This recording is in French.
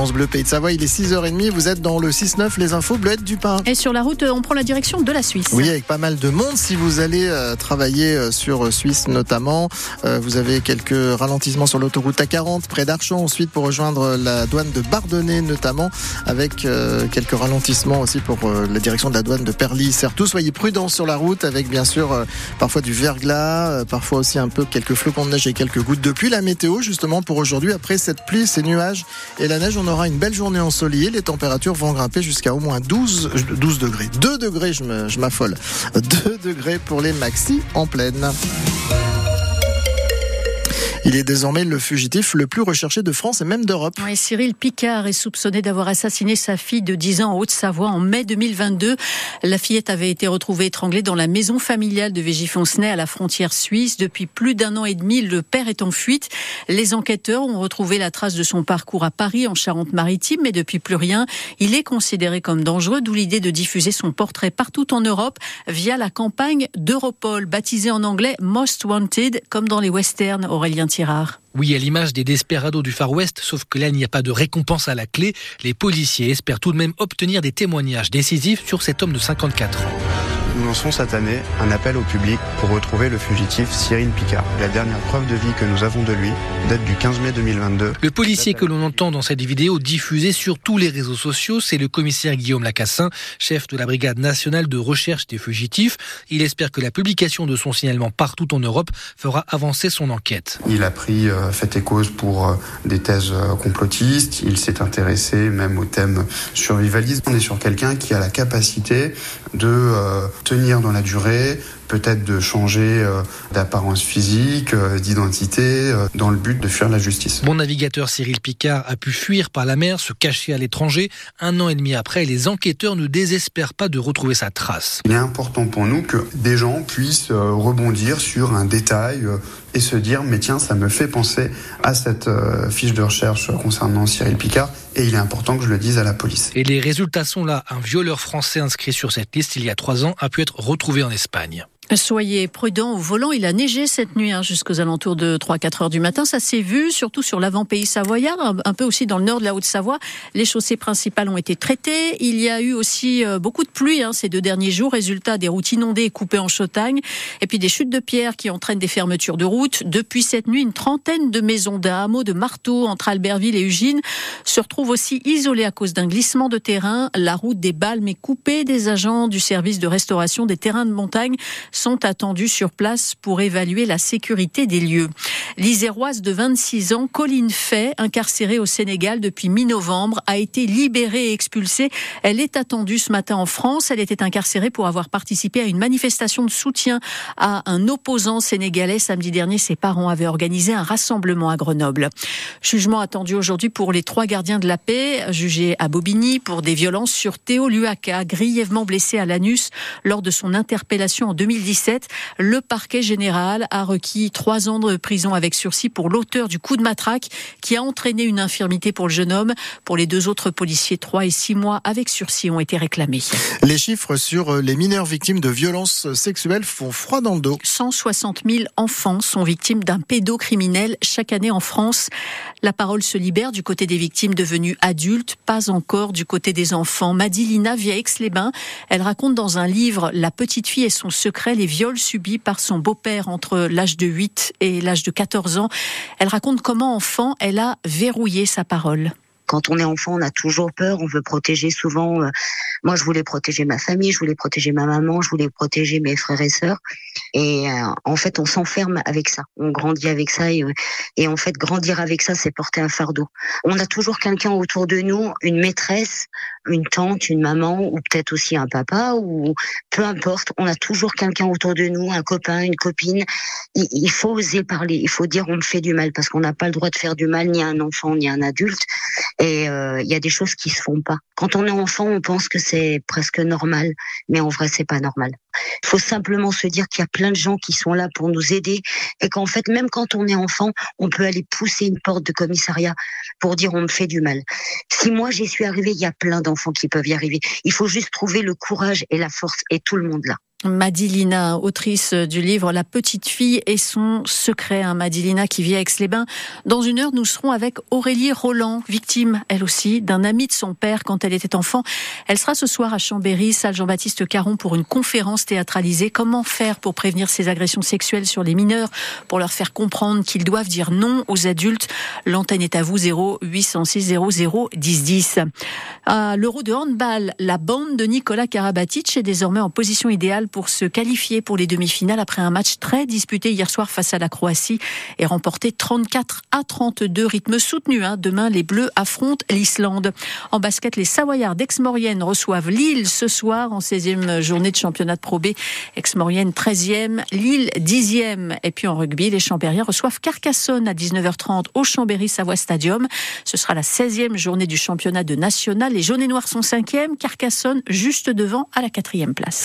France Bleu Pays de Savoie. Il est 6h30. Vous êtes dans le 6-9, les infos bleuettes du pain. Et sur la route, on prend la direction de la Suisse. Oui, avec pas mal de monde. Si vous allez euh, travailler euh, sur Suisse notamment, euh, vous avez quelques ralentissements sur l'autoroute A40 près d'Archamps. Ensuite, pour rejoindre la douane de Bardonnay notamment, avec quelques ralentissements aussi pour la direction de la douane de Perly. Surtout, soyez prudents sur la route avec bien sûr parfois du verglas, parfois aussi un peu quelques flocons de neige et quelques gouttes de pluie. La météo, justement, pour aujourd'hui, après cette pluie, ces nuages et la neige, on aura une belle journée ensoleillée. Les températures vont grimper jusqu'à au moins 12, 12 degrés. 2 degrés, je m'affole. 2 degrés pour les maxi en pleine. Il est désormais le fugitif le plus recherché de France et même d'Europe. Cyril Picard est soupçonné d'avoir assassiné sa fille de 10 ans en Haute-Savoie en mai 2022. La fillette avait été retrouvée étranglée dans la maison familiale de Végifoncenay à la frontière suisse. Depuis plus d'un an et demi, le père est en fuite. Les enquêteurs ont retrouvé la trace de son parcours à Paris, en Charente-Maritime, mais depuis plus rien. Il est considéré comme dangereux, d'où l'idée de diffuser son portrait partout en Europe via la campagne d'Europol, baptisée en anglais Most Wanted, comme dans les westerns, Aurélien oui, à l'image des desperados du Far West, sauf que là, il n'y a pas de récompense à la clé. Les policiers espèrent tout de même obtenir des témoignages décisifs sur cet homme de 54 ans. Lançons cette année un appel au public pour retrouver le fugitif Cyril Picard. La dernière preuve de vie que nous avons de lui date du 15 mai 2022. Le policier que l'on entend dans cette vidéo diffusée sur tous les réseaux sociaux, c'est le commissaire Guillaume Lacassin, chef de la brigade nationale de recherche des fugitifs. Il espère que la publication de son signalement partout en Europe fera avancer son enquête. Il a pris euh, fait et cause pour euh, des thèses euh, complotistes. Il s'est intéressé même au thème survivalisme. On est sur quelqu'un qui a la capacité de tenir dans la durée, peut-être de changer euh, d'apparence physique, euh, d'identité, euh, dans le but de fuir la justice. Mon navigateur Cyril Picard a pu fuir par la mer, se cacher à l'étranger. Un an et demi après, les enquêteurs ne désespèrent pas de retrouver sa trace. Il est important pour nous que des gens puissent rebondir sur un détail et se dire mais tiens ça me fait penser à cette fiche de recherche concernant Cyril Picard et il est important que je le dise à la police. Et les résultats sont là. Un violeur français inscrit sur cette liste il y a trois ans a pu être retrouvé en Espagne. Soyez prudents au volant. Il a neigé cette nuit hein, jusqu'aux alentours de 3-4 heures du matin. Ça s'est vu, surtout sur l'avant-pays savoyard, un peu aussi dans le nord de la Haute-Savoie. Les chaussées principales ont été traitées. Il y a eu aussi euh, beaucoup de pluie hein, ces deux derniers jours. Résultat, des routes inondées et coupées en Chautagne. Et puis des chutes de pierres qui entraînent des fermetures de routes. Depuis cette nuit, une trentaine de maisons d'un hameau de Marteau entre Albertville et Ugine se retrouvent aussi isolées à cause d'un glissement de terrain. La route des Balmes est coupée. Des agents du service de restauration des terrains de montagne sont attendus sur place pour évaluer la sécurité des lieux. L'Iséroise de 26 ans, Colline Fay, incarcérée au Sénégal depuis mi-novembre, a été libérée et expulsée. Elle est attendue ce matin en France. Elle était incarcérée pour avoir participé à une manifestation de soutien à un opposant sénégalais. Samedi dernier, ses parents avaient organisé un rassemblement à Grenoble. Jugement attendu aujourd'hui pour les trois gardiens de la paix, jugés à Bobigny pour des violences sur Théo Luaka, grièvement blessé à l'anus lors de son interpellation en 2010 le parquet général a requis trois ans de prison avec sursis pour l'auteur du coup de matraque qui a entraîné une infirmité pour le jeune homme. Pour les deux autres policiers, trois et six mois avec sursis ont été réclamés. Les chiffres sur les mineurs victimes de violences sexuelles font froid dans le dos. 160 000 enfants sont victimes d'un pédocriminel chaque année en France. La parole se libère du côté des victimes devenues adultes, pas encore du côté des enfants. Madilina via Aix-les-Bains, elle raconte dans un livre La petite fille et son secret les viols subis par son beau-père entre l'âge de 8 et l'âge de 14 ans. Elle raconte comment enfant, elle a verrouillé sa parole. Quand on est enfant, on a toujours peur, on veut protéger souvent. Euh, moi, je voulais protéger ma famille, je voulais protéger ma maman, je voulais protéger mes frères et sœurs. Et euh, en fait, on s'enferme avec ça. On grandit avec ça. Et, et en fait, grandir avec ça, c'est porter un fardeau. On a toujours quelqu'un autour de nous, une maîtresse, une tante, une maman, ou peut-être aussi un papa, ou peu importe. On a toujours quelqu'un autour de nous, un copain, une copine. Il, faut oser parler. Il faut dire on me fait du mal parce qu'on n'a pas le droit de faire du mal ni à un enfant ni à un adulte. Et euh, il y a des choses qui se font pas. Quand on est enfant, on pense que c'est presque normal, mais en vrai, c'est pas normal. Il faut simplement se dire qu'il y a plein de gens qui sont là pour nous aider et qu'en fait, même quand on est enfant, on peut aller pousser une porte de commissariat pour dire on me fait du mal. Si moi j'y suis arrivée, il y a plein d'enfants qui peuvent y arriver. Il faut juste trouver le courage et la force et tout le monde là. Madilina, autrice du livre La petite fille et son secret. Hein, Madilina qui vit à Aix-les-Bains. Dans une heure, nous serons avec Aurélie Roland, victime, elle aussi, d'un ami de son père quand elle était enfant. Elle sera ce soir à Chambéry, salle Jean-Baptiste Caron, pour une conférence théâtralisée. Comment faire pour prévenir ces agressions sexuelles sur les mineurs, pour leur faire comprendre qu'ils doivent dire non aux adultes? L'antenne est à vous, 0 806 00 10 10. À l'Euro de handball, la bande de Nicolas Karabatic est désormais en position idéale pour se qualifier pour les demi-finales après un match très disputé hier soir face à la Croatie et remporté 34 à 32, rythme soutenu. Hein. Demain, les Bleus affrontent l'Islande. En basket, les Savoyards d'Aix-Maurienne reçoivent Lille ce soir en 16e journée de championnat de Pro B. Aix-Maurienne 13e, Lille 10e. Et puis en rugby, les Champériens reçoivent Carcassonne à 19h30 au Chambéry Savoie Stadium. Ce sera la 16e journée du championnat de national. Les jaunes et noirs sont 5e, Carcassonne juste devant à la 4e place.